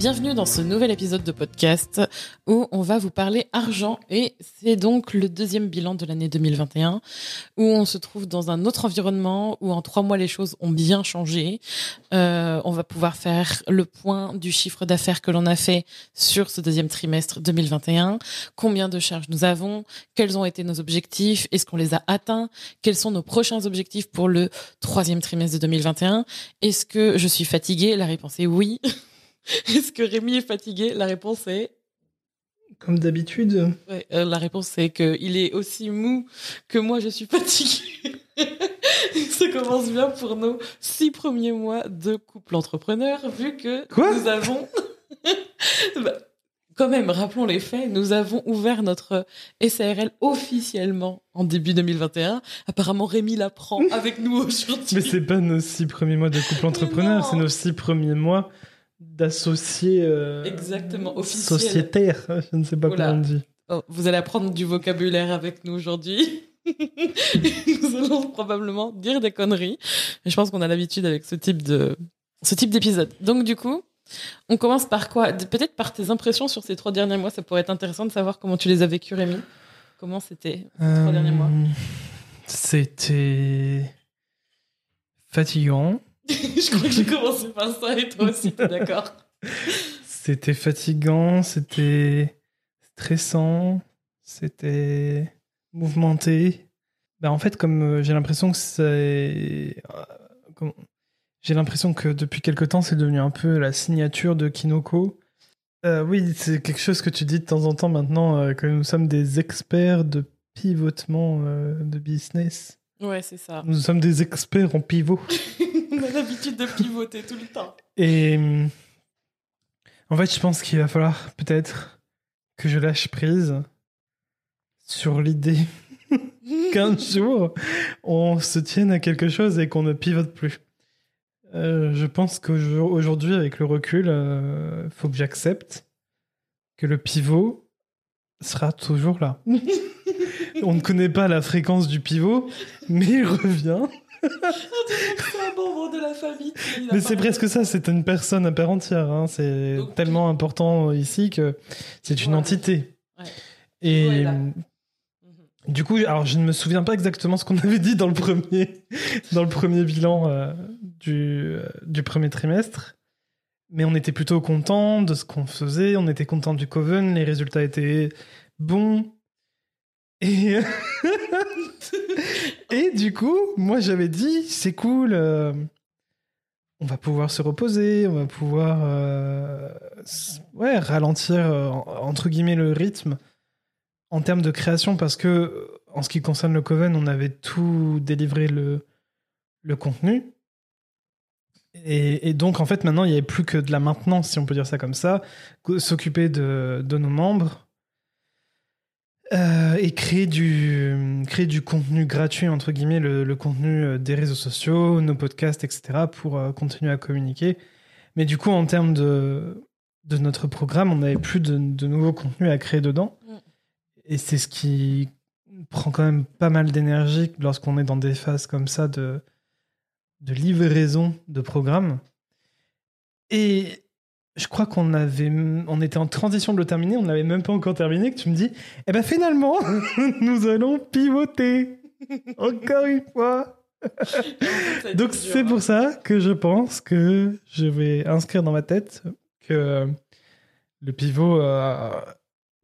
Bienvenue dans ce nouvel épisode de podcast où on va vous parler argent et c'est donc le deuxième bilan de l'année 2021 où on se trouve dans un autre environnement où en trois mois les choses ont bien changé. Euh, on va pouvoir faire le point du chiffre d'affaires que l'on a fait sur ce deuxième trimestre 2021, combien de charges nous avons, quels ont été nos objectifs, est-ce qu'on les a atteints, quels sont nos prochains objectifs pour le troisième trimestre de 2021, est-ce que je suis fatiguée? La réponse est oui. Est-ce que Rémi est fatigué? La réponse est. Comme d'habitude. Ouais, euh, la réponse est qu'il est aussi mou que moi je suis fatiguée. Ça commence bien pour nos six premiers mois de couple entrepreneur, vu que Quoi? nous avons. Bah, quand même, rappelons les faits, nous avons ouvert notre SARL officiellement en début 2021. Apparemment, Rémi l'apprend avec nous aujourd'hui. Mais c'est pas nos six premiers mois de couple entrepreneur, c'est nos six premiers mois d'associés euh, Exactement, officiel. sociétaires. Je ne sais pas Oula. comment on dit. Oh, vous allez apprendre du vocabulaire avec nous aujourd'hui. nous allons probablement dire des conneries. Mais je pense qu'on a l'habitude avec ce type de ce type d'épisode. Donc du coup, on commence par quoi? Peut-être par tes impressions sur ces trois derniers mois. Ça pourrait être intéressant de savoir comment tu les as vécus, Rémi. Comment c'était ces trois derniers mois? Euh, C'était fatigant. Je crois que j'ai commencé par ça et toi aussi, d'accord C'était fatigant, c'était stressant, c'était mouvementé. Ben, en fait, comme euh, j'ai l'impression que c'est. euh, J'ai l'impression que depuis quelque temps, c'est devenu un peu la signature de Kinoko. Euh, oui, c'est quelque chose que tu dis de temps en temps maintenant, que nous sommes des experts de pivotement de business. Ouais, c'est ça. Nous sommes des experts en pivot. on a l'habitude de pivoter tout le temps. Et en fait, je pense qu'il va falloir peut-être que je lâche prise sur l'idée qu'un jour on se tienne à quelque chose et qu'on ne pivote plus. Euh, je pense qu'aujourd'hui, avec le recul, il faut que j'accepte que le pivot sera toujours là. on ne connaît pas la fréquence du pivot, mais il revient. C'est un mot de la famille. Mais c'est presque ça, c'est une personne à part entière. hein. C'est Donc, tellement important ici que c'est une Ouais. entité. Ouais. Et euh, du coup, alors je ne me souviens pas exactement ce qu'on avait dit dans le premier, dans le premier bilan euh, du, euh, du premier trimestre. Mais on était plutôt content de ce qu'on faisait, on était content du Coven, les résultats étaient bons. Et, et du coup, moi j'avais dit, c'est cool, euh, on va pouvoir se reposer, on va pouvoir euh, ouais, ralentir euh, en- entre guillemets le rythme en termes de création parce que euh, en ce qui concerne le Coven, on avait tout délivré le, le contenu. Et, et donc, en fait, maintenant, il n'y avait plus que de la maintenance, si on peut dire ça comme ça, s'occuper de, de nos membres euh, et créer du, créer du contenu gratuit, entre guillemets, le, le contenu euh, des réseaux sociaux, nos podcasts, etc., pour euh, continuer à communiquer. Mais du coup, en termes de, de notre programme, on n'avait plus de, de nouveaux contenus à créer dedans. Mm. Et c'est ce qui prend quand même pas mal d'énergie lorsqu'on est dans des phases comme ça de, de livraison de programmes. Et je crois qu'on avait, on était en transition de le terminer, on n'avait même pas encore terminé, que tu me dis, eh ben finalement, nous allons pivoter. Encore une fois. Donc c'est pour ça que je pense que je vais inscrire dans ma tête que le pivot euh,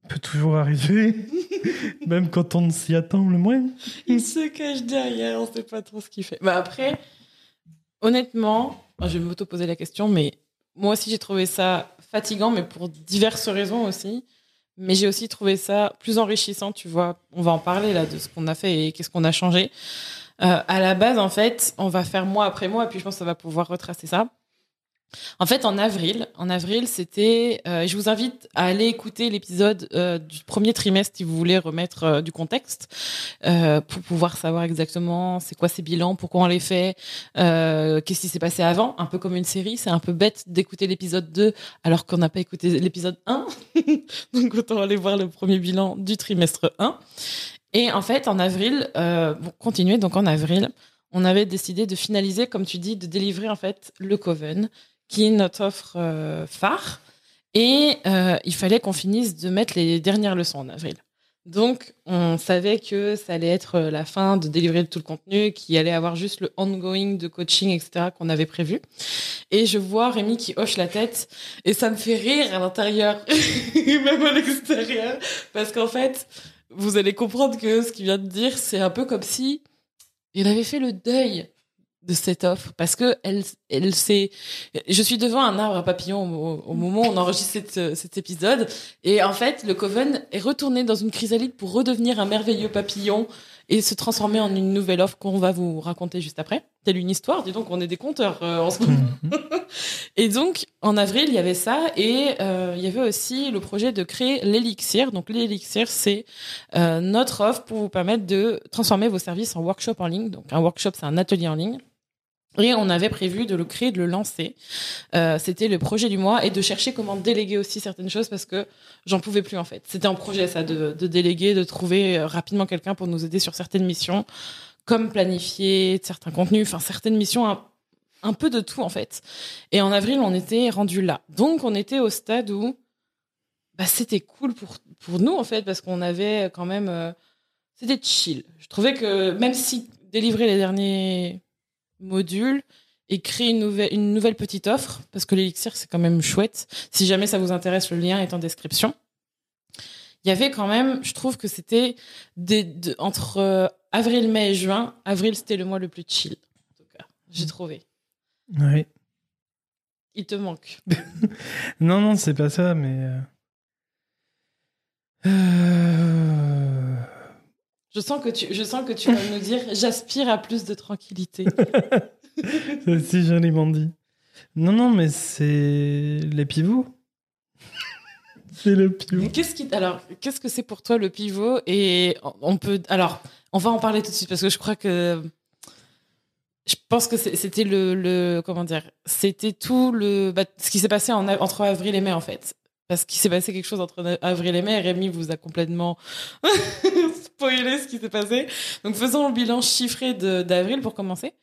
peut toujours arriver, même quand on ne s'y attend le moins. Il se cache derrière, on sait pas trop ce qu'il fait. Bah après, honnêtement, je vais m'auto-poser la question, mais moi aussi j'ai trouvé ça fatigant, mais pour diverses raisons aussi. Mais j'ai aussi trouvé ça plus enrichissant, tu vois. On va en parler là de ce qu'on a fait et qu'est-ce qu'on a changé. Euh, à la base, en fait, on va faire mois après mois, et puis je pense que ça va pouvoir retracer ça. En fait, en avril, en avril, c'était. Euh, je vous invite à aller écouter l'épisode euh, du premier trimestre si vous voulez remettre euh, du contexte pour pouvoir savoir exactement c'est quoi ces bilans, pourquoi on les fait, qu'est-ce qui s'est passé avant. Un peu comme une série, c'est un peu bête d'écouter l'épisode 2 alors qu'on n'a pas écouté l'épisode 1. Donc autant aller voir le premier bilan du trimestre 1. Et en fait, en avril, bon, continuer donc en avril, on avait décidé de finaliser, comme tu dis, de délivrer en fait le Coven qui est notre offre euh, phare. Et euh, il fallait qu'on finisse de mettre les dernières leçons en avril. Donc, on savait que ça allait être la fin de délivrer tout le contenu, qu'il allait avoir juste le ongoing de coaching, etc., qu'on avait prévu. Et je vois Rémi qui hoche la tête, et ça me fait rire à l'intérieur, même à l'extérieur, parce qu'en fait, vous allez comprendre que ce qu'il vient de dire, c'est un peu comme si il avait fait le deuil de cette offre parce que elle, elle s'est. Je suis devant un arbre à papillons au, au moment où on enregistre cette, cet épisode et en fait le Coven est retourné dans une chrysalide pour redevenir un merveilleux papillon et se transformer en une nouvelle offre qu'on va vous raconter juste après. Telle une histoire, dis donc on est des conteurs euh, en ce moment. et donc en avril il y avait ça et euh, il y avait aussi le projet de créer l'élixir. Donc l'élixir c'est euh, notre offre pour vous permettre de transformer vos services en workshop en ligne. Donc un workshop c'est un atelier en ligne et on avait prévu de le créer, de le lancer. Euh, c'était le projet du mois et de chercher comment déléguer aussi certaines choses parce que j'en pouvais plus en fait. C'était un projet ça de, déléguer, de trouver euh, rapidement quelqu'un pour nous aider sur certaines missions, comme planifier certains contenus, enfin certaines missions, un, un, peu de tout en fait. Et en avril, on était rendu là. Donc on était au stade où bah, c'était cool pour pour nous en fait parce qu'on avait quand même euh, c'était chill. Je trouvais que même si délivrer les derniers module et créer une nouvelle, une nouvelle petite offre, parce que l'élixir, c'est quand même chouette. Si jamais ça vous intéresse, le lien est en description. Il y avait quand même, je trouve que c'était de, entre euh, avril, mai et juin. Avril, c'était le mois le plus chill, en tout cas. J'ai trouvé. Oui. Il te manque. non, non, c'est pas ça, mais. Euh... Je sens que tu, je sens que tu vas nous dire, j'aspire à plus de tranquillité. c'est si joliment dit. Non, non, mais c'est les pivots. c'est le pivot. Qu'est-ce qui, alors, qu'est-ce que c'est pour toi le pivot? Et on peut, alors, on va en parler tout de suite parce que je crois que je pense que c'était le, le, comment dire, c'était tout le, bah, ce qui s'est passé en, entre avril et mai en fait parce qu'il s'est passé quelque chose entre avril et mai. Rémi vous a complètement spoilé ce qui s'est passé. Donc faisons le bilan chiffré d'avril pour commencer.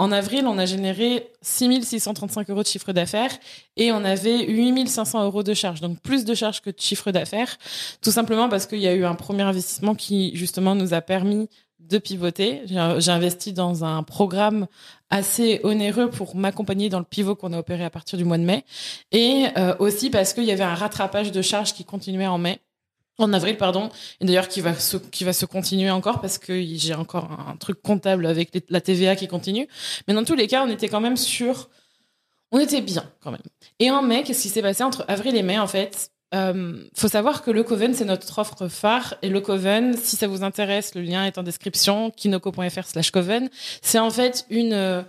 En avril, on a généré 6635 euros de chiffre d'affaires et on avait 8500 euros de charges. Donc plus de charges que de chiffre d'affaires. Tout simplement parce qu'il y a eu un premier investissement qui justement nous a permis de pivoter. J'ai investi dans un programme assez onéreux pour m'accompagner dans le pivot qu'on a opéré à partir du mois de mai. Et euh, aussi parce qu'il y avait un rattrapage de charges qui continuait en mai. En avril, pardon, et d'ailleurs qui va se qui va se continuer encore parce que j'ai encore un truc comptable avec la TVA qui continue. Mais dans tous les cas, on était quand même sur, on était bien quand même. Et en mai, qu'est-ce qui s'est passé entre avril et mai en fait? Euh, faut savoir que le Coven, c'est notre offre phare. Et le Coven, si ça vous intéresse, le lien est en description, kinoko.fr slash Coven. C'est en fait une, euh,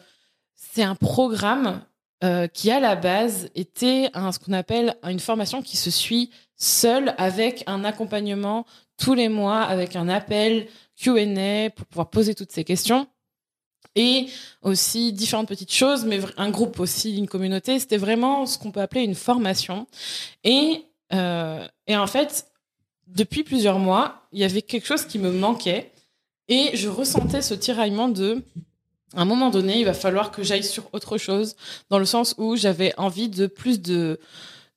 c'est un programme euh, qui, à la base, était un, ce qu'on appelle une formation qui se suit seule avec un accompagnement tous les mois, avec un appel Q&A pour pouvoir poser toutes ces questions. Et aussi différentes petites choses, mais un groupe aussi, une communauté. C'était vraiment ce qu'on peut appeler une formation. Et euh, et en fait, depuis plusieurs mois, il y avait quelque chose qui me manquait et je ressentais ce tiraillement de à un moment donné, il va falloir que j'aille sur autre chose, dans le sens où j'avais envie de plus de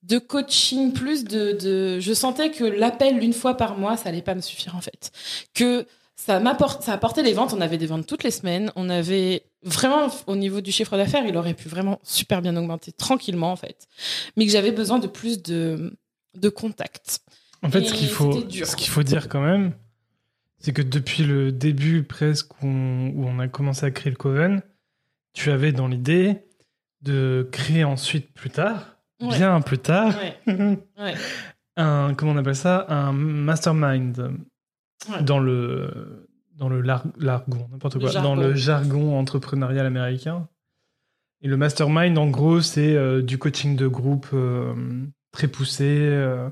de coaching, plus de, de... je sentais que l'appel une fois par mois, ça allait pas me suffire en fait. Que ça m'apporte, ça apportait les ventes. On avait des ventes toutes les semaines. On avait vraiment au niveau du chiffre d'affaires, il aurait pu vraiment super bien augmenter tranquillement en fait, mais que j'avais besoin de plus de de contact. En fait, ce qu'il faut, ce qu'il faut dire quand même, c'est que depuis le début presque où on, où on, a commencé à créer le Coven, tu avais dans l'idée de créer ensuite plus tard, Ouais. bien plus tard, Ouais. un comment on appelle ça, un mastermind dans le dans le lar- l'argon, n'importe quoi, jargon. dans le jargon entrepreneurial américain. Et le mastermind, en gros, c'est euh, du coaching de groupe euh, très poussé. euh.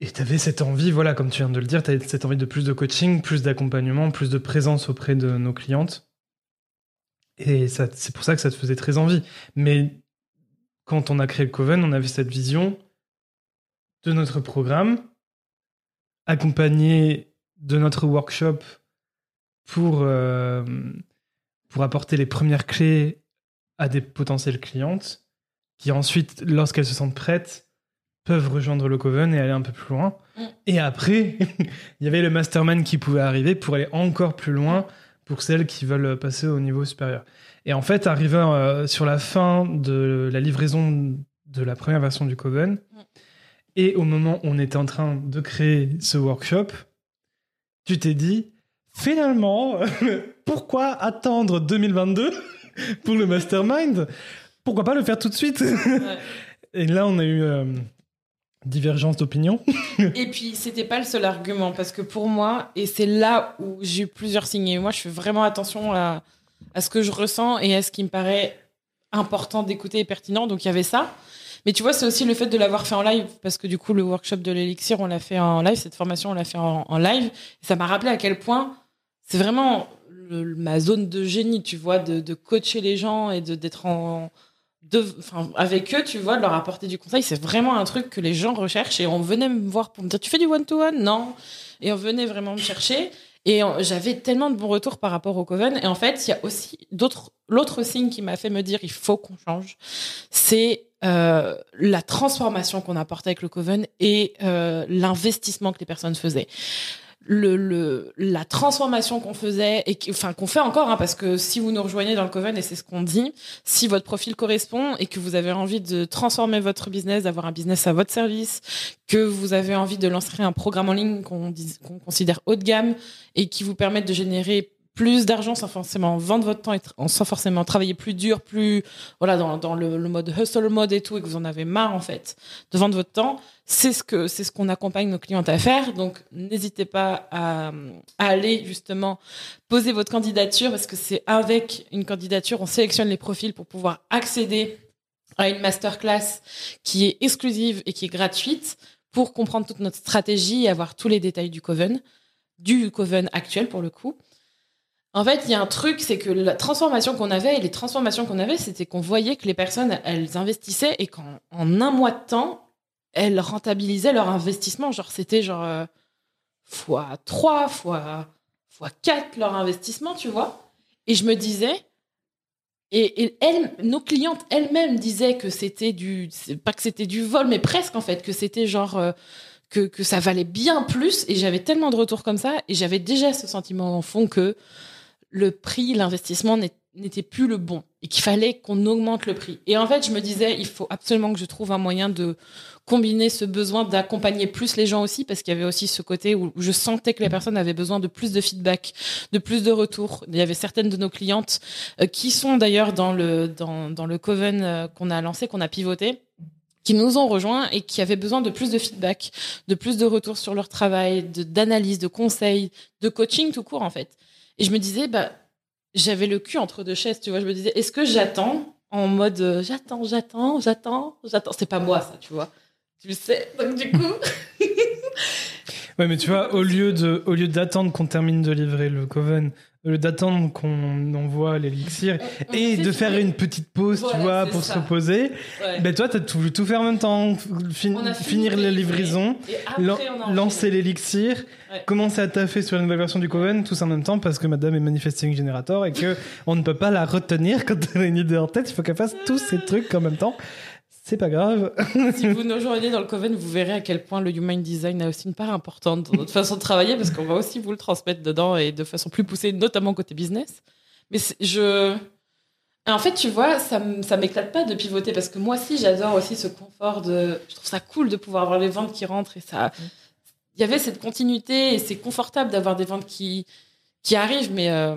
et tu avais cette envie, voilà, comme tu viens de le dire, tu avais cette envie de plus de coaching, plus d'accompagnement, plus de présence auprès de nos clientes. Et c'est pour ça que ça te faisait très envie. Mais quand on a créé le Coven, on avait cette vision de notre programme, accompagné de notre workshop pour, euh, pour apporter les premières clés à des potentielles clientes qui ensuite, lorsqu'elles se sentent prêtes, peuvent rejoindre le Coven et aller un peu plus loin. Mm. Et après, il y avait le mastermind qui pouvait arriver pour aller encore plus loin pour celles qui veulent passer au niveau supérieur. Et en fait, arrivant euh, sur la fin de la livraison de la première version du Coven, et au moment où on était en train de créer ce workshop, tu t'es dit, finalement, pourquoi attendre 2022 pour le mastermind? Pourquoi pas le faire tout de suite Et là, on a eu euh, divergence d'opinion. Et puis, c'était pas le seul argument, parce que pour moi, et c'est là où j'ai eu plusieurs signes, et moi, je fais vraiment attention à, à ce que je ressens et à ce qui me paraît important d'écouter et pertinent. Donc, il y avait ça. Mais tu vois, c'est aussi le fait de l'avoir fait en live, parce que du coup, le workshop de l'élixir, on l'a fait en live, cette formation, on l'a fait en, en live. Et ça m'a rappelé à quel point c'est vraiment le- ma zone de génie, tu vois, de, de coacher les gens et de d'être en. Avec eux, tu vois, de leur apporter du conseil, c'est vraiment un truc que les gens recherchent. Et on venait me voir pour me dire Tu fais du one-to-one? Non. Et on venait vraiment me chercher. Et j'avais tellement de bons retours par rapport au Coven. Et en fait, il y a aussi. L'autre signe qui m'a fait me dire il faut qu'on change, c'est euh, la transformation qu'on apporte avec le Coven et euh, l'investissement que les personnes faisaient. Le, le, la transformation qu'on faisait et enfin qu'on fait encore hein, parce que si vous nous rejoignez dans le Coven et c'est ce qu'on dit si votre profil correspond et que vous avez envie de transformer votre business d'avoir un business à votre service que vous avez envie de lancer un programme en ligne qu'on considère haut de gamme et qui vous permette de générer plus d'argent sans forcément vendre votre temps et sans forcément travailler plus dur, plus voilà dans, le mode hustle mode et tout et que vous en avez marre en fait de vendre votre temps, c'est ce que c'est ce qu'on accompagne nos clientes à faire. Donc n'hésitez pas à, à aller justement poser votre candidature parce que c'est avec une candidature on sélectionne les profils pour pouvoir accéder à une masterclass qui est exclusive et qui est gratuite pour comprendre toute notre stratégie et avoir tous les détails du Coven, du Coven actuel pour le coup. En fait, il y a un truc, c'est que la transformation qu'on avait, et les transformations qu'on avait, c'était qu'on voyait que les personnes, elles investissaient et qu'en en un mois de temps, elles rentabilisaient leur investissement. Genre, c'était genre euh, fois 3, fois, fois 4 leur investissement, tu vois. Et je me disais, et, et nos clientes elles-mêmes disaient que c'était du, pas que c'était du vol, mais presque en fait, que c'était genre euh, que, que ça valait bien plus. Et j'avais tellement de retours comme ça, et j'avais déjà ce sentiment en fond que le prix, l'investissement n'était plus le bon et qu'il fallait qu'on augmente le prix. Et en fait, je me disais, il faut absolument que je trouve un moyen de combiner ce besoin d'accompagner plus les gens aussi, parce qu'il y avait aussi ce côté où je sentais que les personnes avaient besoin de plus de feedback, de plus de retours. Il y avait certaines de nos clientes euh, qui sont d'ailleurs dans le, dans, dans le Coven euh, qu'on a lancé, qu'on a pivoté qui nous ont rejoints et qui avaient besoin de plus de feedback, de plus de retours sur leur travail, de- d'analyse, de, conseils, de coaching tout court en fait. Et je me disais, bah, j'avais le cul entre deux chaises, tu vois. Je me disais, est-ce que j'attends en mode euh, j'attends, j'attends, j'attends, j'attends? C'est pas moi ça, tu vois. Tu le sais. Donc du coup, Ouais, mais tu vois, au lieu au lieu d'attendre qu'on termine de livrer le Coven, d'attendre qu'on envoie l'élixir et de faire fait- une petite pause, Voilà, tu vois, pour ça. se reposer, Ouais. ben toi, t'as tout voulu tout faire en même temps, fin- finir la livraison, lancer l'élixir, Ouais. commencer à taffer sur la nouvelle version du Coven, tous en même temps, parce que Madame est manifesting generator et que on ne peut pas la retenir quand elle a une idée en tête. Il faut qu'elle fasse tous ces trucs en même temps. C'est pas grave. si vous nous rejoignez dans le Coven, vous verrez à quel point le human design a aussi une part importante dans notre façon de travailler parce qu'on va aussi vous le transmettre dedans et de façon plus poussée, notamment côté business. Mais je. En fait, tu vois, ça m'éclate pas de pivoter parce que moi aussi, j'adore aussi ce confort de. Je trouve ça cool de pouvoir avoir les ventes qui rentrent et ça. Il y avait cette continuité et c'est confortable d'avoir des ventes qui, qui arrivent, mais euh,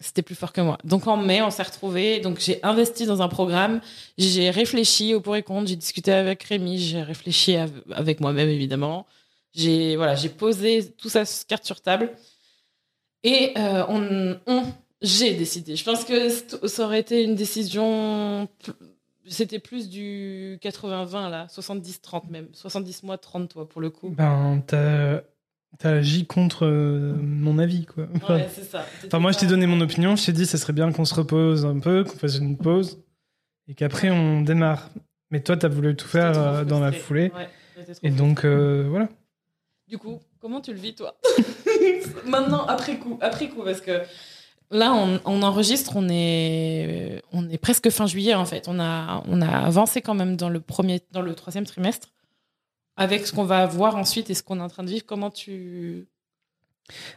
c'était plus fort que moi. Donc en mai, on s'est retrouvés. Donc j'ai investi dans un programme, j'ai réfléchi au pour et contre, j'ai discuté avec Rémi, j'ai réfléchi av- avec moi-même évidemment. J'ai voilà, posé tout ça carte sur table et euh, on, on- J'ai décidé. Je pense que ça aurait été une décision. C'était plus du 80-20 là, 70-30 même. 70 mois, 30 toi pour le coup. Ben, t'as T'as agi contre euh, mon avis, quoi. Ouais, c'est ça. Enfin, moi, je t'ai donné mon opinion. Je t'ai dit, ça serait bien qu'on se repose un peu, qu'on fasse une pause, et qu'après, on démarre. Mais toi, t'as voulu tout faire euh, dans la foulée. et donc, euh, voilà. Du coup, comment tu le vis, toi? Maintenant, après coup, après coup, parce que là, on, on, enregistre, on est, on est presque fin juillet, en fait. On a, on a avancé quand même dans le premier, dans le troisième trimestre avec ce qu'on va voir ensuite et ce qu'on est en train de vivre, comment tu.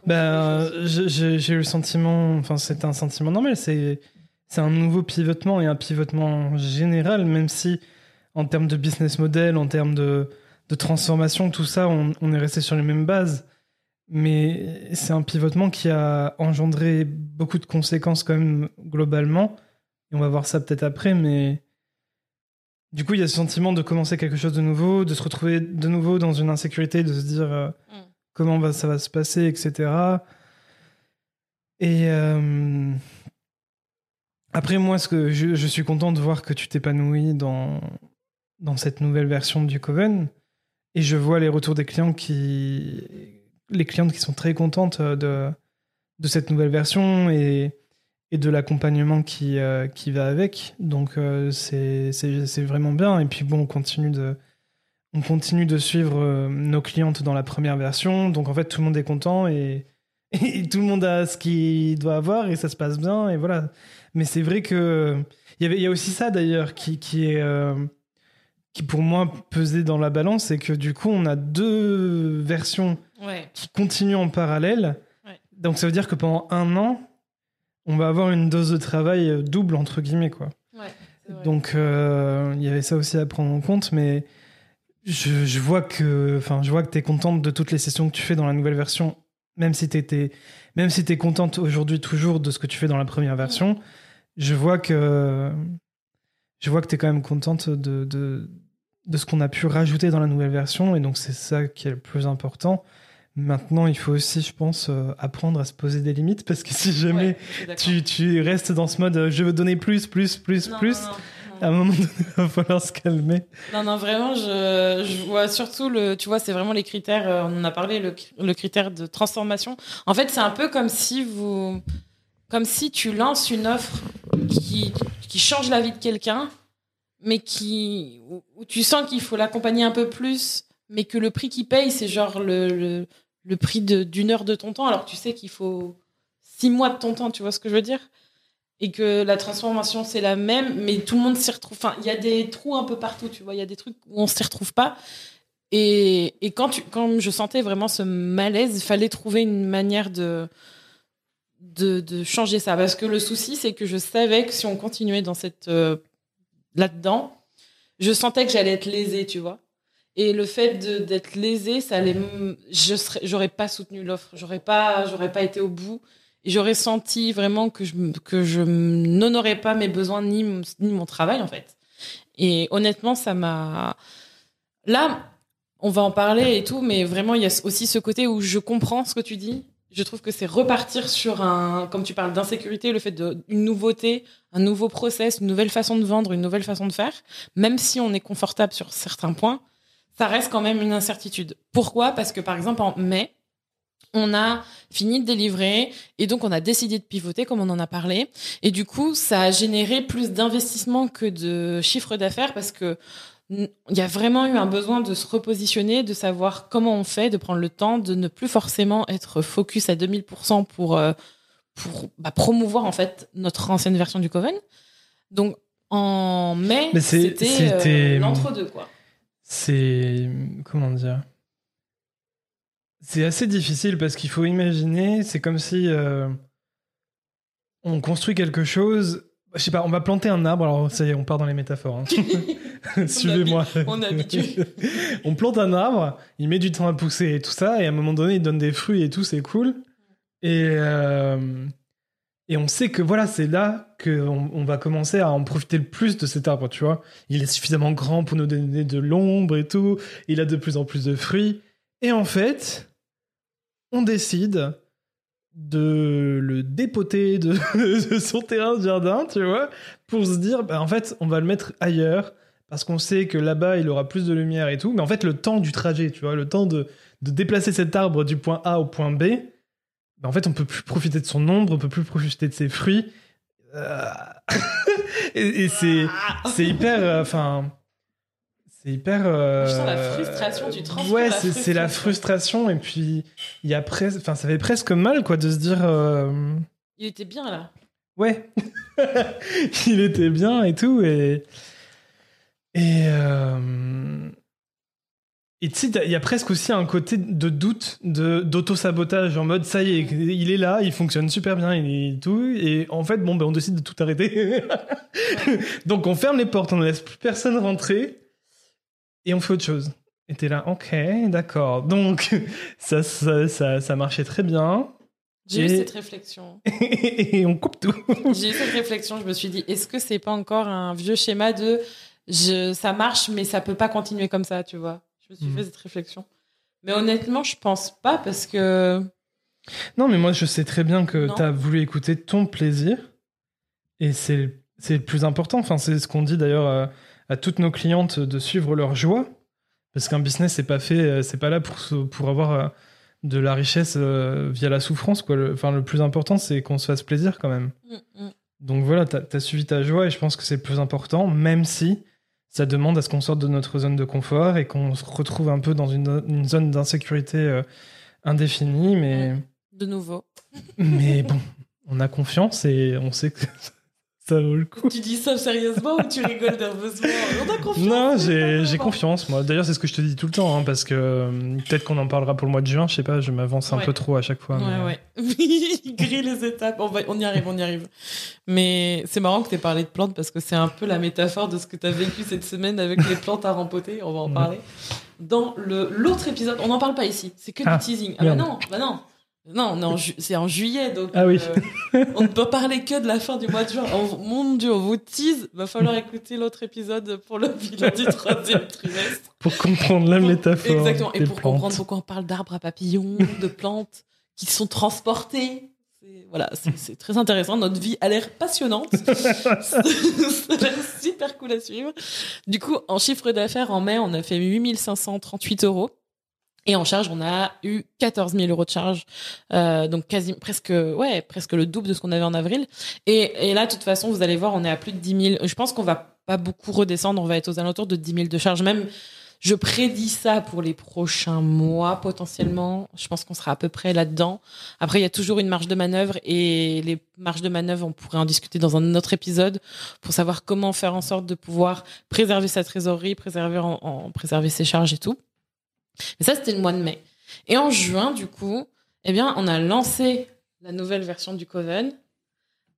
ben, j'ai eu le sentiment, enfin, c'est un sentiment normal, c'est un nouveau pivotement et un pivotement général, même si en termes de business model, en termes de, de transformation, tout ça, on, on, est resté sur les mêmes bases. Mais c'est un pivotement qui a engendré beaucoup de conséquences quand même globalement. Et on va voir ça peut-être après, mais du coup, il y a ce sentiment de commencer quelque chose de nouveau, de se retrouver de nouveau dans une insécurité, de se dire euh, mm. comment va, ça va se passer, etc. Et euh, après, moi, ce que je, suis content de voir que tu t'épanouis dans, dans cette nouvelle version du Coven. Et je vois les retours des clients qui. Les clientes qui sont très contentes de, de cette nouvelle version. Et et de l'accompagnement qui, euh, qui va avec. Donc euh, c'est vraiment bien. Et puis bon, on continue de, on continue de suivre euh, nos clientes dans la première version. Donc en fait, tout le monde est content et, et tout le monde a ce qu'il doit avoir et ça se passe bien. Et voilà. Mais c'est vrai que il y avait, il y a aussi ça d'ailleurs qui, qui est qui pour moi pesait dans la balance, c'est que du coup on a deux versions qui continuent en parallèle. Donc ça veut dire que pendant un an, on va avoir une dose de travail euh, double entre guillemets quoi. Donc euh, il y avait ça aussi à prendre en compte, mais je, vois que, enfin, je vois que t'es contente de toutes les sessions que tu fais dans la nouvelle version, même si t'étais, même si t'es contente aujourd'hui toujours de ce que tu fais dans la première version. Je vois que, je vois que t'es quand même contente de, de, de ce qu'on a pu rajouter dans la nouvelle version, et donc c'est ça qui est le plus important. Maintenant, il faut aussi, je pense, euh, apprendre à se poser des limites parce que si jamais tu, tu, restes dans ce mode euh, je veux donner plus, plus, plus, plus, à un moment donné, il va falloir se calmer. Non, non, vraiment, je, je vois surtout le. Tu vois, c'est vraiment les critères, euh, on en a parlé, le, le critère de transformation. En fait, c'est un peu comme si vous. Comme si tu lances une offre qui, qui change la vie de quelqu'un, mais qui. où, tu sens qu'il faut l'accompagner un peu plus mais que le prix qu'il paye, c'est genre le, le prix d'une heure de ton temps, alors tu sais qu'il faut six mois de ton temps, tu vois ce que je veux dire? Et que la transformation, c'est la même, mais tout le monde s'y retrouve. Enfin, il y a des trous un peu partout, tu vois, il y a des trucs où on s'y retrouve pas. Et, et quand, tu, quand je sentais vraiment ce malaise, il fallait trouver une manière de, de, de, changer ça. Parce que le souci, c'est que je savais que si on continuait dans cette. Euh, là-dedans, je sentais que j'allais être lésée, tu vois. Et le fait d'être lésé, ça je serais, j'aurais pas soutenu l'offre, j'aurais pas, j'aurais pas été au bout, j'aurais senti vraiment que je que je n'honorais pas mes besoins ni ni mon travail en fait. Et honnêtement, ça m'a. Là, on va en parler et tout, mais vraiment, il y a aussi ce côté où je comprends ce que tu dis. Je trouve que c'est repartir sur un, comme tu parles d'insécurité, le fait d'une nouveauté, un nouveau process, une nouvelle façon de vendre, une nouvelle façon de faire, même si on est confortable sur certains points ça reste quand même une incertitude. Pourquoi? Parce que par exemple en mai, on a fini de délivrer et donc on a décidé de pivoter comme on en a parlé et du coup ça a généré plus d'investissement que de chiffre d'affaires parce que il y a vraiment eu un besoin de se repositionner, de savoir comment on fait, de prendre le temps, de ne plus forcément être focus à 2000% pour euh, pour bah, promouvoir en fait notre ancienne version du Coven. Donc en mai, c'était euh, l'entre-deux quoi c'est. Comment dire? C'est assez difficile parce qu'il faut imaginer, c'est comme si euh, on construit quelque chose. Je sais pas, on va planter un arbre, alors ça y est, on part dans les métaphores. Hein. Suivez-moi. On habitue. on plante un arbre, il met du temps à pousser et tout ça, et à un moment donné, il donne des fruits et tout, c'est cool. Et, euh, et on sait que voilà, c'est là qu'on on va commencer à en profiter le plus de cet arbre, tu vois. Il est suffisamment grand pour nous donner de l'ombre et tout. Il a de plus en plus de fruits. Et en fait, on décide de le dépoter de, son terrain de jardin, tu vois, pour se dire, bah, en fait, on va le mettre ailleurs parce qu'on sait que là-bas, il aura plus de lumière et tout. Mais en fait, le temps du trajet, tu vois, le temps de, de déplacer cet arbre du point A au point B, en fait, on peut plus profiter de son ombre, on peut plus profiter de ses fruits. Euh, et, et c'est c'est hyper, euh, enfin. c'est hyper. Je sens la euh, frustration, tu transpires Ouais, c'est c'est la frustration. Et puis, il y a presque. Enfin, ça fait presque mal, quoi, de se dire. euh, Il était bien là. Ouais. il était bien et tout. Et. Et. Et tu sais, il y a presque aussi un côté de doute, de d'auto-sabotage, en mode ça y est, il est là, il fonctionne super bien, il est tout. Et en fait, bon, ben, on décide de tout arrêter. Donc on ferme les portes, on ne laisse plus personne rentrer et on fait autre chose. Et t'es là, ok, d'accord. Donc ça, ça, ça, ça marchait très bien. J'ai eu Et- cette réflexion. et on coupe tout. J'ai eu cette réflexion. Je me suis dit, est-ce que c'est pas encore un vieux schéma de je, ça marche, mais ça peut pas continuer comme ça, tu vois? Je me suis Mhm. fait cette réflexion. Mais honnêtement, je pense pas parce que Non, mais moi, je sais très bien que tu as voulu écouter ton plaisir. Et c'est le plus important. Enfin, c'est ce qu'on dit d'ailleurs à, à toutes nos clientes de suivre leur joie. Parce qu'un business, c'est pas fait, euh, c'est pas là pour, pour avoir euh, de la richesse euh, via la souffrance. Quoi. Le, enfin, le plus important, c'est qu'on se fasse plaisir quand même. Mm, mm. Donc voilà, tu as, suivi ta joie et je pense que c'est le plus important, même si ça demande à ce qu'on sorte de notre zone de confort et qu'on se retrouve un peu dans une, une zone d'insécurité euh, indéfinie. Mais. de nouveau. Mais bon, on a confiance et on sait que ça vaut le coup. Tu dis ça sérieusement ou tu rigoles nerveusement On a confiance. Non, j'ai confiance, moi. D'ailleurs, c'est ce que je te dis tout le temps, hein, parce que euh, peut-être qu'on en parlera pour le mois de juin, je sais pas, je m'avance un Ouais. peu trop à chaque fois. mais- Ouais, ouais. Il grille les étapes. On, va, on y arrive, on y arrive. Mais c'est marrant que tu aies parlé de plantes parce que c'est un peu la métaphore de ce que tu as vécu cette semaine avec les plantes à rempoter. On va en Ouais. parler. Dans l'autre épisode, on n'en parle pas ici. C'est que Ah, du teasing. Ah bah non, bah non. Non, c'est en juillet, donc Ah oui. euh, on ne peut parler que de la fin du mois de juin. On- mon Dieu, on vous tease. Va falloir écouter l'autre épisode pour le bilan du troisième trimestre. Pour comprendre la métaphore. Exactement. Et pour plantes. comprendre pourquoi on parle d'arbres à papillons, de plantes qui sont transportées. Voilà, c'est très intéressant. Notre vie a l'air passionnante. Ça a l'air super cool à suivre. Du coup, en chiffre d'affaires, en mai, on a fait 8538 euros. Et en charge, on a eu 14 000 euros de charge, euh, donc quasi presque, ouais, presque le double de ce qu'on avait en avril. Et, et là, de toute façon, vous allez voir, on est à plus de 10 000. Je pense qu'on va pas beaucoup redescendre. On va être aux alentours de 10 000 de charge. Même, je prédis ça pour les prochains mois potentiellement. Je pense qu'on sera à peu près là-dedans. Après, il y a toujours une marge de manœuvre et les marges de manœuvre, on pourrait en discuter dans un autre épisode pour savoir comment faire en sorte de pouvoir préserver sa trésorerie, préserver, en, en- préserver ses charges et tout. Mais ça, c'était le mois de mai. Et en juin, du coup, eh bien, on a lancé la nouvelle version du Coven.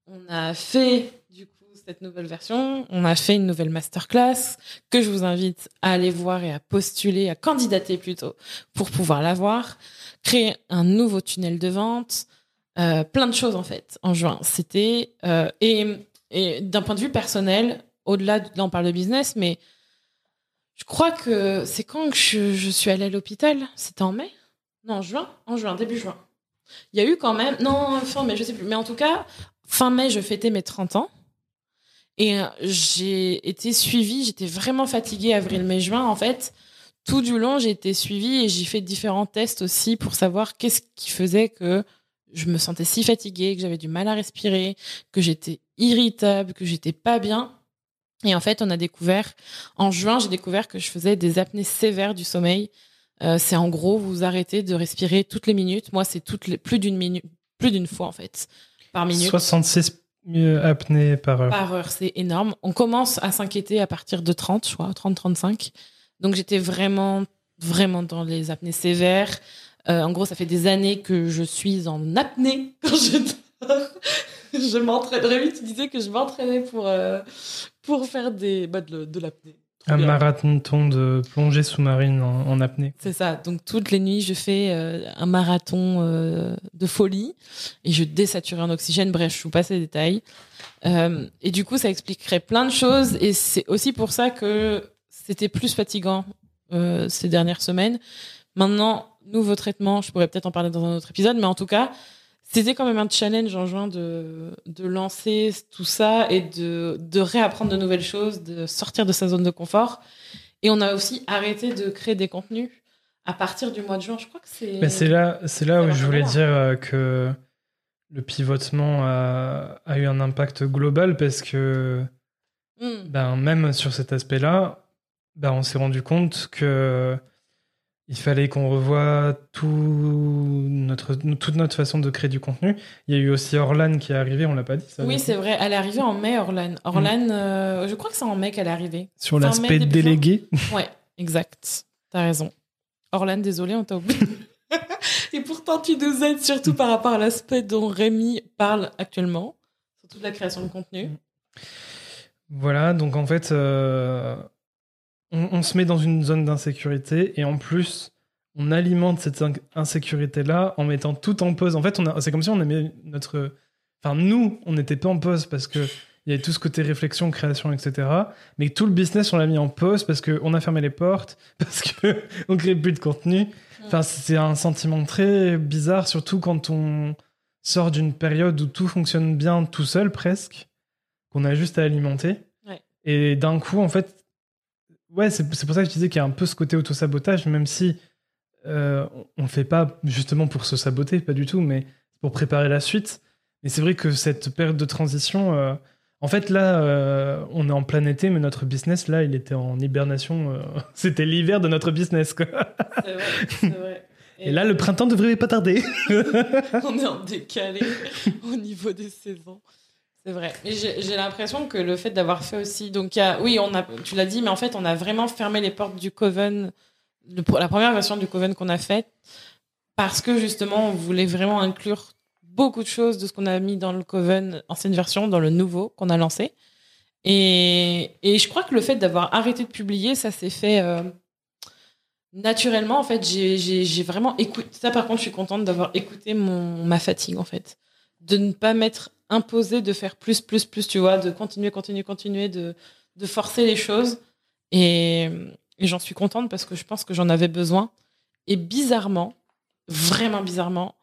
On a fait, du coup, cette nouvelle version. On a fait une nouvelle masterclass que je vous invite à aller voir et à postuler, à candidater plutôt, pour pouvoir l'avoir. Créer un nouveau tunnel de vente. Euh, plein de choses, en fait, en juin. C'était... euh, et et d'un point de vue personnel, au-delà, de, là on parle de business, mais je crois que c'est quand que je, suis allée à l'hôpital? C'était en mai? Non, en juin En juin, début juin. Il y a eu quand même. Non, fin mai, je sais plus. Mais en tout cas, fin mai, je fêtais mes 30 ans. Et euh, j'ai été suivie, j'étais vraiment fatiguée avril, mai, juin. En fait, tout du long, j'ai été suivie et j'ai fait différents tests aussi pour savoir qu'est-ce qui faisait que je me sentais si fatiguée, que j'avais du mal à respirer, que j'étais irritable, que j'étais pas bien. Et en fait, on a découvert, en juin, j'ai découvert que je faisais des apnées sévères du sommeil. Euh, c'est en gros, vous arrêtez de respirer toutes les minutes. Moi, c'est toutes les, plus d'une minute, plus d'une fois, en fait, par minute. 66 euh, apnées par heure. Par heure, c'est énorme. On commence à s'inquiéter à partir de 30, je crois, 30-35. Donc j'étais vraiment, vraiment dans les apnées sévères. Euh, en gros, ça fait des années que je suis en apnée quand je dors. je m'entraîne. Rémi, tu disais que je m'entraînais pour, euh, pour faire des, bah, de, de l'apnée. Un bien. marathon de plongée sous-marine en, en apnée. C'est ça. Donc toutes les nuits, je fais euh, un marathon euh, de folie et je désature en oxygène. Bref, je vous passe les détails. Euh, et du coup, ça expliquerait plein de choses. Et c'est aussi pour ça que c'était plus fatigant ces dernières semaines. Maintenant, nouveau traitement, je pourrais peut-être en parler dans un autre épisode, mais en tout cas, c'était quand même un challenge en juin de, de lancer tout ça et de, de réapprendre de nouvelles choses, de sortir de sa zone de confort. Et on a aussi arrêté de créer des contenus à partir du mois de juin. Je crois que c'est. Mais c'est là, c'est là où je voulais dire euh, que le pivotement a, a, eu un impact global parce que hmm. ben, même sur cet aspect-là, ben, on s'est rendu compte que il fallait qu'on revoie tout notre, toute notre façon de créer du contenu. Il y a eu aussi Orlan qui est arrivé, on l'a pas dit ça Oui, c'est vrai, elle est arrivée en mai, Orlan. Orlan, mm. euh, je crois que c'est en mai qu'elle est arrivée. Sur l'aspect délégué Ouais, exact. T'as raison. Orlan, désolé, on t'a oublié. Et pourtant, tu nous aides surtout par rapport à l'aspect dont Rémi parle actuellement, sur toute la création de contenu. Voilà, donc en fait, euh, on, se met dans une zone d'insécurité et en plus, on alimente cette insécurité-là en mettant tout en pause. En fait, c'est comme si on mis notre. Enfin, nous, on n'était pas en pause parce que il y avait tout ce côté réflexion, création, etc. Mais tout le business, on l'a mis en pause parce qu'on a fermé les portes, parce qu'on crée plus de contenu. Enfin, c'est un sentiment très bizarre, surtout quand on sort d'une période où tout fonctionne bien tout seul, presque, qu'on a juste à alimenter. Et d'un coup, en fait, ouais, c'est pour ça que je disais qu'il y a un peu ce côté auto-sabotage, même si euh, on ne fait pas justement pour se saboter, pas du tout, mais pour préparer la suite. Et c'est vrai que cette période de transition, euh, en fait, là, euh, on est en plein été, mais notre business, là, il était en hibernation. C'était l'hiver de notre business, quoi. C'est vrai, c'est vrai. Et, là, le printemps devrait pas tarder. on est en décalé au niveau des saisons. C'est vrai. J'ai l'impression que le fait d'avoir fait aussi. Donc, oui, on a, tu l'as dit, mais en fait, on a vraiment fermé les portes du Coven, la première version du Coven qu'on a faite, parce que justement, on voulait vraiment inclure beaucoup de choses de ce qu'on a mis dans le Coven ancienne version, dans le nouveau qu'on a lancé. Et, et, je crois que le fait d'avoir arrêté de publier, ça s'est fait euh, naturellement. En fait, j'ai vraiment écouté. Ça, par contre, je suis contente d'avoir écouté mon, ma fatigue, en fait. De ne pas mettre imposé de faire plus, plus, plus, tu vois, de continuer, continuer, continuer, de, de forcer les choses. Et, j'en suis contente parce que je pense que j'en avais besoin. Et bizarrement, vraiment bizarrement,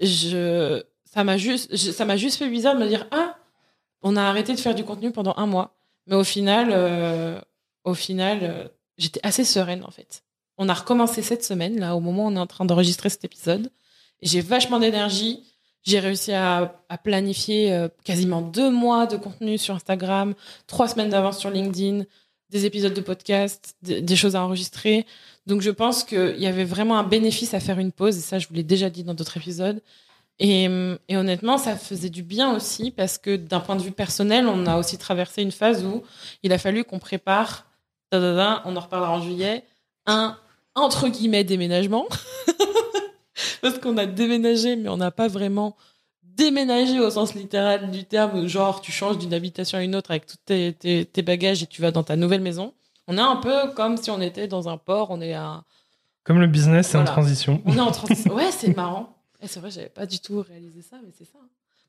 je, ça m'a juste, ça m'a juste fait bizarre de me dire ah, on a arrêté de faire du contenu pendant un mois. Mais au final, euh, au final, euh, j'étais assez sereine en fait. On a recommencé cette semaine là, au moment où on est en train d'enregistrer cet épisode. J'ai vachement d'énergie. J'ai réussi à, planifier euh, quasiment deux mois de contenu sur Instagram, trois semaines d'avance sur LinkedIn, des épisodes de podcast, des choses à enregistrer. Donc je pense qu'il y avait vraiment un bénéfice à faire une pause, et ça je vous l'ai déjà dit dans d'autres épisodes. Et, et, honnêtement, ça faisait du bien aussi parce que d'un point de vue personnel, on a aussi traversé une phase où il a fallu qu'on prépare, on en reparlera en juillet, un entre guillemets déménagement. parce qu'on a déménagé, mais on n'a pas vraiment déménagé au sens littéral du terme, genre tu changes d'une habitation à une autre avec tous tes, tes, bagages et tu vas dans ta nouvelle maison. On est un peu comme si on était dans un port, on est à... Comme le business, c'est en transition. On est en transition. Ouais, c'est marrant. C'est vrai, j'avais pas du tout réalisé ça, mais c'est ça.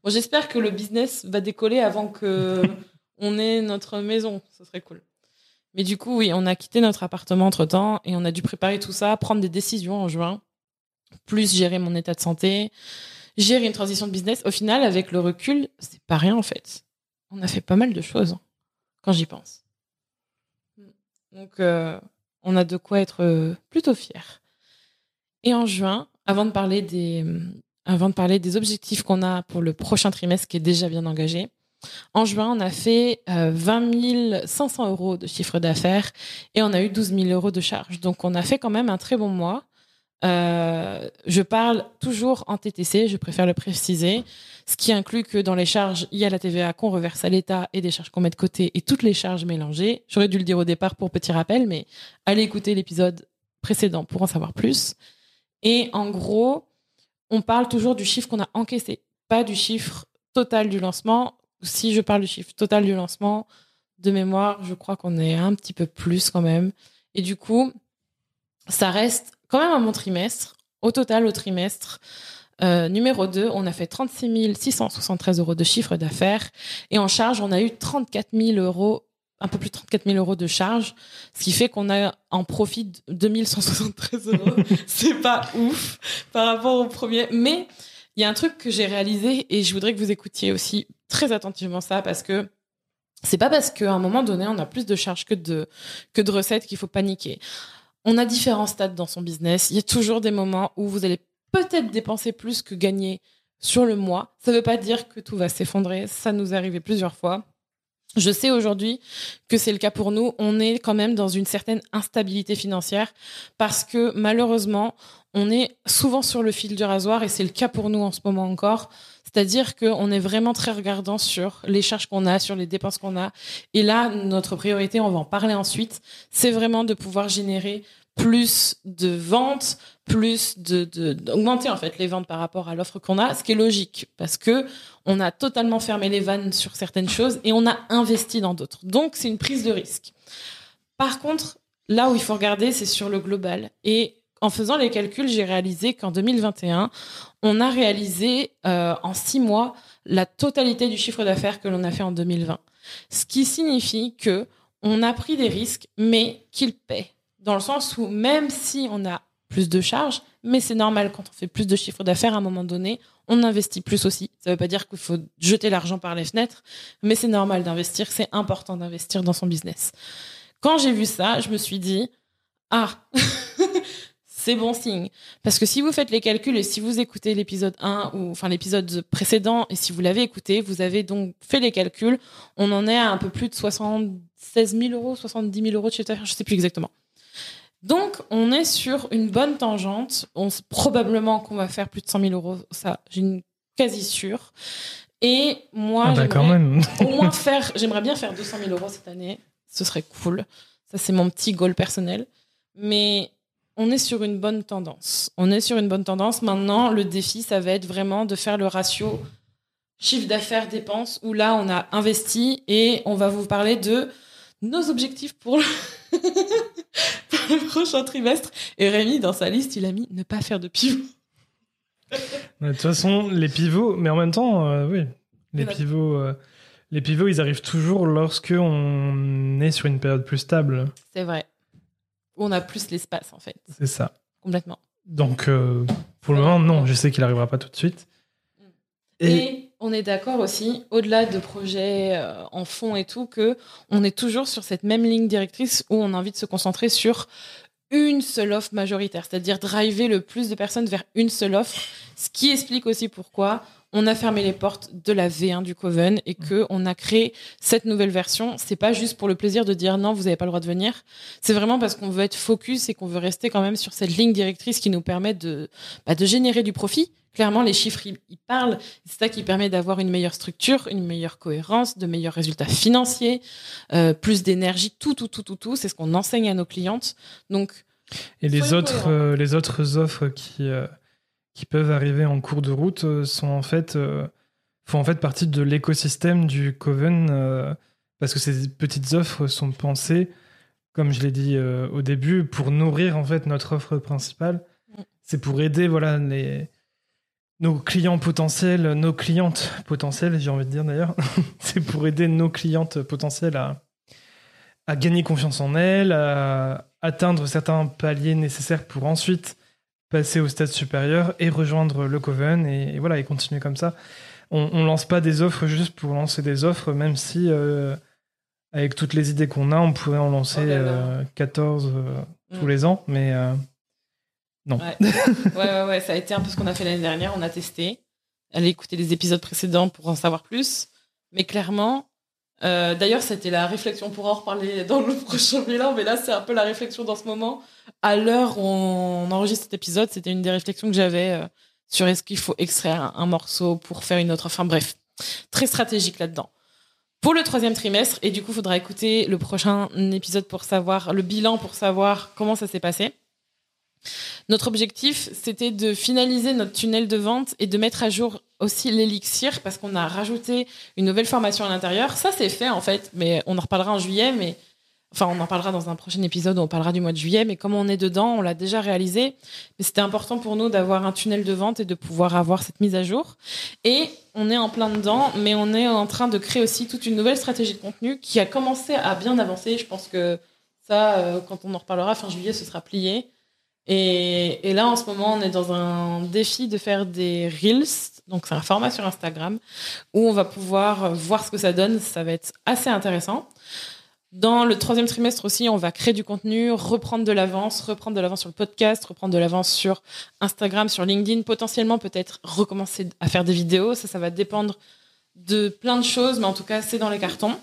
Bon, j'espère que le business va décoller avant que on ait notre maison. Ce serait cool. Mais du coup, oui, on a quitté notre appartement entre temps et on a dû préparer tout ça, prendre des décisions en juin plus gérer mon état de santé, gérer une transition de business. Au final, avec le recul, c'est pas rien en fait. On a fait pas mal de choses hein, quand j'y pense. Donc, euh, on a de quoi être euh, plutôt fier. Et en juin, avant de parler des, euh, avant de parler des objectifs qu'on a pour le prochain trimestre qui est déjà bien engagé, en juin, on a fait 20 500 euros de chiffre d'affaires et on a eu 12 000 euros de charges. Donc, on a fait quand même un très bon mois. Euh, je parle toujours en TTC, je préfère le préciser, ce qui inclut que dans les charges, il y a la TVA qu'on reverse à l'État et des charges qu'on met de côté et toutes les charges mélangées. J'aurais dû le dire au départ pour petit rappel, mais allez écouter l'épisode précédent pour en savoir plus. Et en gros, on parle toujours du chiffre qu'on a encaissé, pas du chiffre total du lancement. Si je parle du chiffre total du lancement, de mémoire, je crois qu'on est un petit peu plus quand même. Et du coup, ça reste quand même un bon trimestre. Au total, au trimestre euh, numéro 2, on a fait 36 673 euros de chiffre d'affaires. Et en charge, on a eu 34 000 euros, un peu plus de 34 000 euros de charge. Ce qui fait qu'on a en profit 2173 euros. C'est pas ouf par rapport au premier. Mais il y a un truc que j'ai réalisé et je voudrais que vous écoutiez aussi très attentivement ça parce que c'est pas parce qu'à un moment donné, on a plus de charges que de, que de recettes qu'il faut paniquer. On a différents stades dans son business. Il y a toujours des moments où vous allez peut-être dépenser plus que gagner sur le mois. Ça ne veut pas dire que tout va s'effondrer. Ça nous est arrivé plusieurs fois. Je sais aujourd'hui que c'est le cas pour nous. On est quand même dans une certaine instabilité financière parce que malheureusement, on est souvent sur le fil du rasoir et c'est le cas pour nous en ce moment encore. C'est-à-dire qu'on est vraiment très regardant sur les charges qu'on a, sur les dépenses qu'on a. Et là, notre priorité, on va en parler ensuite, c'est vraiment de pouvoir générer plus de ventes, plus de d'augmenter en fait les ventes par rapport à l'offre qu'on a, ce qui est logique parce que on a totalement fermé les vannes sur certaines choses et on a investi dans d'autres. Donc c'est une prise de risque. Par contre, là où il faut regarder, c'est sur le global et en faisant les calculs, j'ai réalisé qu'en 2021, on a réalisé euh, en six mois la totalité du chiffre d'affaires que l'on a fait en 2020. Ce qui signifie que on a pris des risques, mais qu'ils paient. Dans le sens où même si on a plus de charges, mais c'est normal quand on fait plus de chiffre d'affaires à un moment donné, on investit plus aussi. Ça ne veut pas dire qu'il faut jeter l'argent par les fenêtres, mais c'est normal d'investir, c'est important d'investir dans son business. Quand j'ai vu ça, je me suis dit, ah, c'est bon signe. Parce que si vous faites les calculs et si vous écoutez l'épisode 1 ou enfin l'épisode précédent et si vous l'avez écouté, vous avez donc fait les calculs, on en est à un peu plus de 76 000 euros, 70 000 euros de chiffre d'affaires, je sais plus exactement. Donc, on est sur une bonne tangente. On, probablement qu'on va faire plus de 100 000 euros. Ça, j'ai une quasi sûre. Et moi, ah bah au moins faire, j'aimerais bien faire 200 000 euros cette année. Ce serait cool. Ça, c'est mon petit goal personnel. Mais on est sur une bonne tendance. On est sur une bonne tendance. Maintenant, le défi, ça va être vraiment de faire le ratio chiffre d'affaires dépenses où là, on a investi et on va vous parler de nos objectifs pour le, prochain trimestre. Et Rémi, dans sa liste, il a mis ne pas faire de pivot. De toute façon, les pivots, mais en même temps, euh, oui, les pivots, euh, les pivots, ils arrivent toujours lorsque on est sur une période plus stable. C'est vrai. Où on a plus l'espace, en fait. C'est ça. Complètement. Donc, euh, pour le moment, non, je sais qu'il n'arrivera pas tout de suite. Et, on est d'accord aussi, au-delà de projets euh, en fond et tout, que on est toujours sur cette même ligne directrice où on a envie de se concentrer sur une seule offre majoritaire, c'est-à-dire driver le plus de personnes vers une seule offre, ce qui explique aussi pourquoi on a fermé les portes de la V1 du Coven et que on a créé cette nouvelle version. C'est pas juste pour le plaisir de dire non, vous n'avez pas le droit de venir. C'est vraiment parce qu'on veut être focus et qu'on veut rester quand même sur cette ligne directrice qui nous permet de, bah, de générer du profit. Clairement, les chiffres, ils, parlent. C'est ça qui permet d'avoir une meilleure structure, une meilleure cohérence, de meilleurs résultats financiers, euh, plus d'énergie, tout, tout, tout, tout, tout. C'est ce qu'on enseigne à nos clientes. Donc, et les autres, euh, les autres offres qui, euh, qui peuvent arriver en cours de route euh, sont en fait, euh, font en fait partie de l'écosystème du Coven euh, parce que ces petites offres sont pensées, comme je l'ai dit au début, pour nourrir en fait notre offre principale. C'est pour aider voilà les nos clients potentiels, nos clientes potentielles, j'ai envie de dire d'ailleurs, c'est pour aider nos clientes potentielles à, à gagner confiance en elles, à atteindre certains paliers nécessaires pour ensuite passer au stade supérieur et rejoindre le Coven et, voilà et continuer comme ça. On, on lance pas des offres juste pour lancer des offres, même si euh, avec toutes les idées qu'on a, on pourrait en lancer 14 euh, euh, tous mm. les ans, mais non. Ouais. ouais. ouais, ça a été un peu ce qu'on a fait l'année dernière. On a testé. Allez écouter les épisodes précédents pour en savoir plus. Mais clairement, euh, D'ailleurs, c'était la réflexion, pour en reparler dans le prochain bilan, mais là, c'est un peu la réflexion dans ce moment. À l'heure où on enregistre cet épisode, c'était une des réflexions que j'avais euh, sur est-ce qu'il faut extraire un, morceau pour faire une autre. Enfin bref, très stratégique là-dedans. Pour le troisième trimestre, et du coup, il faudra écouter le prochain épisode pour savoir, le bilan pour savoir comment ça s'est passé. Notre objectif, c'était de finaliser notre tunnel de vente et de mettre à jour aussi l'élixir parce qu'on a rajouté une nouvelle formation à l'intérieur. Ça, c'est fait en fait, mais on en reparlera en juillet. Mais enfin, on en parlera dans un prochain épisode où on parlera du mois de juillet. Mais comme on est dedans, on l'a déjà réalisé. Mais c'était important pour nous d'avoir un tunnel de vente et de pouvoir avoir cette mise à jour. Et on est en plein dedans, mais on est en train de créer aussi toute une nouvelle stratégie de contenu qui a commencé à bien avancer. Je pense que ça, euh, quand on en reparlera fin juillet, ce sera plié. Et, là, en ce moment, on est dans un défi de faire des Reels. Donc, c'est un format sur Instagram où on va pouvoir voir ce que ça donne. Ça va être assez intéressant. Dans le troisième trimestre aussi, on va créer du contenu, reprendre de l'avance, reprendre de l'avance sur le podcast, reprendre de l'avance sur Instagram, sur LinkedIn, potentiellement peut-être recommencer à faire des vidéos. Ça, ça va dépendre de plein de choses, mais en tout cas, c'est dans les cartons.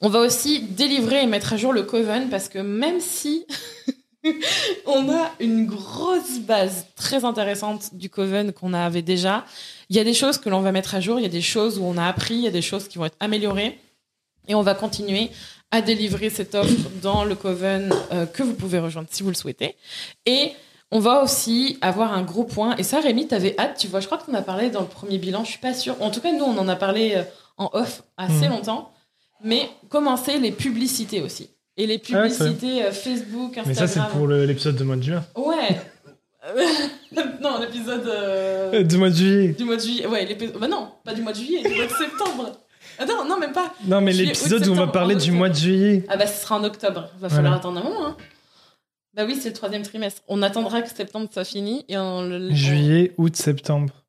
On va aussi délivrer et mettre à jour le Coven parce que même si on a une grosse base très intéressante du Coven qu'on avait déjà, il y a des choses que l'on va mettre à jour, il y a des choses où on a appris, il y a des choses qui vont être améliorées. Et on va continuer à délivrer cette offre dans le Coven euh, que vous pouvez rejoindre si vous le souhaitez. Et on va aussi avoir un gros point. Et ça, Rémi, t'avais hâte, tu vois, je crois qu'on a parlé dans le premier bilan, je suis pas sûre. En tout cas, nous, on en a parlé euh, en off assez mmh. longtemps. Mais commencer les publicités aussi. Et les ah publicités euh, Facebook, Instagram. Mais ça, c'est pour l'épisode de mois de juin. Ouais. non, l'épisode. du mois de juillet. Du mois de juillet. Ouais, bah non, pas du mois de juillet, du mois de septembre. Ah non, même pas. Non, mais l'épisode où on va parler du mois de juillet. Ah bah ce sera en octobre. Va falloir attendre un moment. Hein. Bah oui, c'est le troisième trimestre. On attendra que septembre soit fini et en Juillet, août, septembre.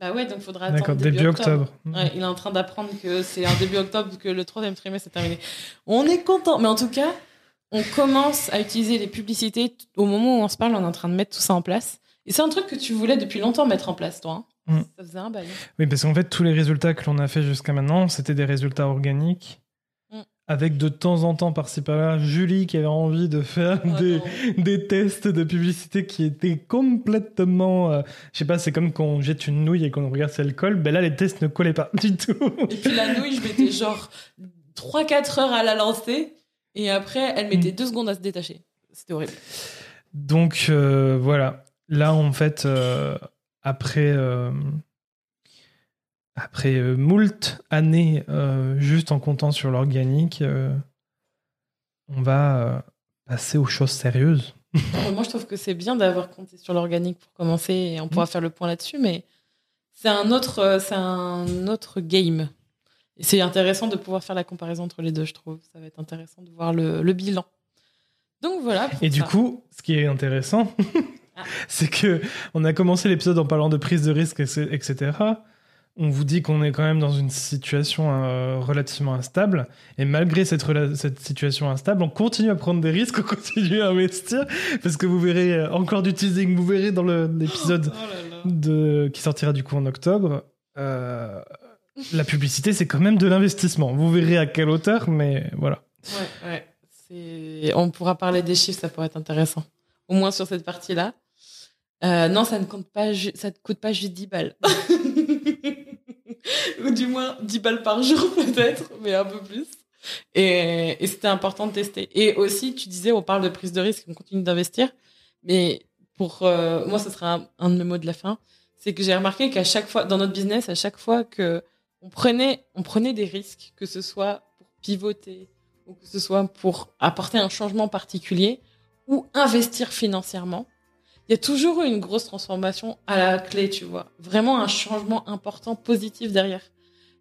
Bah ouais, donc faudra attendre début, début octobre. Ouais, il est en train d'apprendre que c'est en début octobre que le troisième trimestre est terminé. On est content, mais en tout cas, on commence à utiliser les publicités au moment où on se parle. On est en train de mettre tout ça en place. Et c'est un truc que tu voulais depuis longtemps mettre en place, toi. Hein. Mm. Ça faisait un bail. Oui, parce qu'en fait, tous les résultats que l'on a fait jusqu'à maintenant, c'était des résultats organiques. Mm. Avec de temps en temps, par-ci par-là, Julie qui avait envie de faire oh des, des, tests de publicité qui étaient complètement. Euh, je sais pas, c'est comme quand on jette une nouille et qu'on regarde si elle colle. Ben là, les tests ne collaient pas du tout. Et puis la nouille, je mettais genre 3-4 heures à la lancer. Et après, elle mettait 2 mm. secondes à se détacher. C'était horrible. Donc euh, voilà. Là, en fait. Euh, après, euh, après euh, moult années euh, juste en comptant sur l'organique, on va passer aux choses sérieuses. Moi, je trouve que c'est bien d'avoir compté sur l'organique pour commencer et on pourra mm. faire le point là-dessus, mais c'est un autre, c'est un autre game. Et c'est intéressant de pouvoir faire la comparaison entre les deux, je trouve. Ça va être intéressant de voir le, bilan. Donc voilà. Et du coup, ce qui est intéressant, c'est que on a commencé l'épisode en parlant de prise de risque, etc. On vous dit qu'on est quand même dans une situation euh, relativement instable. Et malgré cette, cette, situation instable, on continue à prendre des risques, on continue à investir. Parce que vous verrez euh, encore du teasing, vous verrez dans l'épisode oh qui sortira du coup en octobre. Euh, la publicité, c'est quand même de l'investissement. Vous verrez à quelle hauteur, mais voilà. Ouais, ouais. On pourra parler des chiffres, ça pourrait être intéressant. Au moins sur cette partie-là. Euh, non, ça ne compte pas, ça te coûte pas juste 10 balles. Ou du moins 10 balles par jour peut-être, mais un peu plus. Et, c'était important de tester. Et aussi, tu disais, on parle de prise de risque, on continue d'investir. Mais pour euh, moi, ce sera un, de mes mots de la fin. C'est que j'ai remarqué qu'à chaque fois, dans notre business, à chaque fois que on prenait, on prenait des risques, que ce soit pour pivoter ou que ce soit pour apporter un changement particulier ou investir financièrement, il y a toujours eu une grosse transformation à la clé, tu vois. Vraiment un changement important, positif derrière.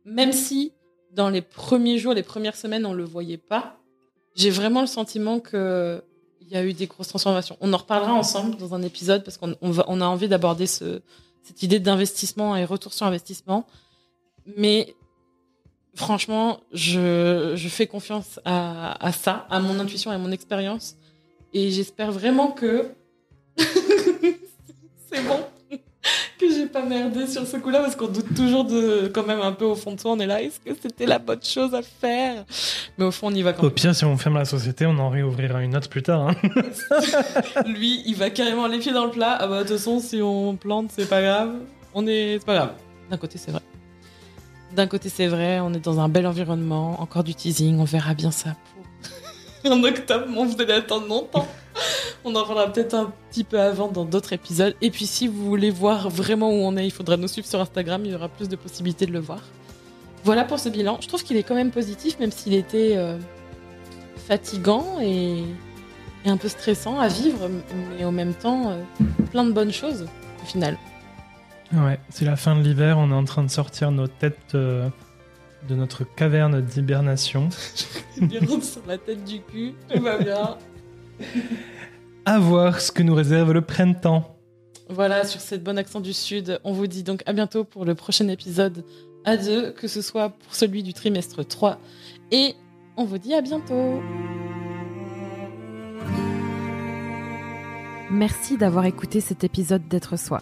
Même si dans les premiers jours, les premières semaines, on le voyait pas, j'ai vraiment le sentiment que il y a eu des grosses transformations. On en reparlera ensemble dans un épisode parce qu'on on, a envie d'aborder ce, cette idée d'investissement et retour sur investissement. Mais franchement, je, je fais confiance à, à ça, à mon intuition et à mon expérience. Et j'espère vraiment que c'est bon que j'ai pas merdé sur ce coup-là parce qu'on doute toujours de quand même un peu au fond de soi on est là est-ce que c'était la bonne chose à faire? Mais au fond on y va quand même. Au pire si on ferme la société on en réouvrira une autre plus tard. Hein. Lui il va carrément les pieds dans le plat ah bah de toute façon si on plante c'est pas grave on est c'est pas grave d'un côté c'est vrai d'un côté c'est vrai on est dans un bel environnement encore du teasing on verra bien ça en octobre on vous allez attendre longtemps on en parlera peut-être un petit peu avant dans d'autres épisodes. Et puis si vous voulez voir vraiment où on est, il faudra nous suivre sur Instagram, il y aura plus de possibilités de le voir. Voilà pour ce bilan. Je trouve qu'il est quand même positif, même s'il était euh, fatigant et, un peu stressant à vivre, mais en même temps, euh, plein de bonnes choses au final. Ouais, c'est la fin de l'hiver, on est en train de sortir nos têtes euh, de notre caverne d'hibernation. sur la tête du cul, tout va bien. à voir ce que nous réserve le printemps. Voilà, sur cette bonne accent du Sud, on vous dit donc à bientôt pour le prochain épisode à deux, que ce soit pour celui du trimestre 3. Et on vous dit à bientôt. Merci d'avoir écouté cet épisode d'être soi.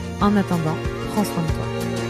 En attendant, prends soin de toi.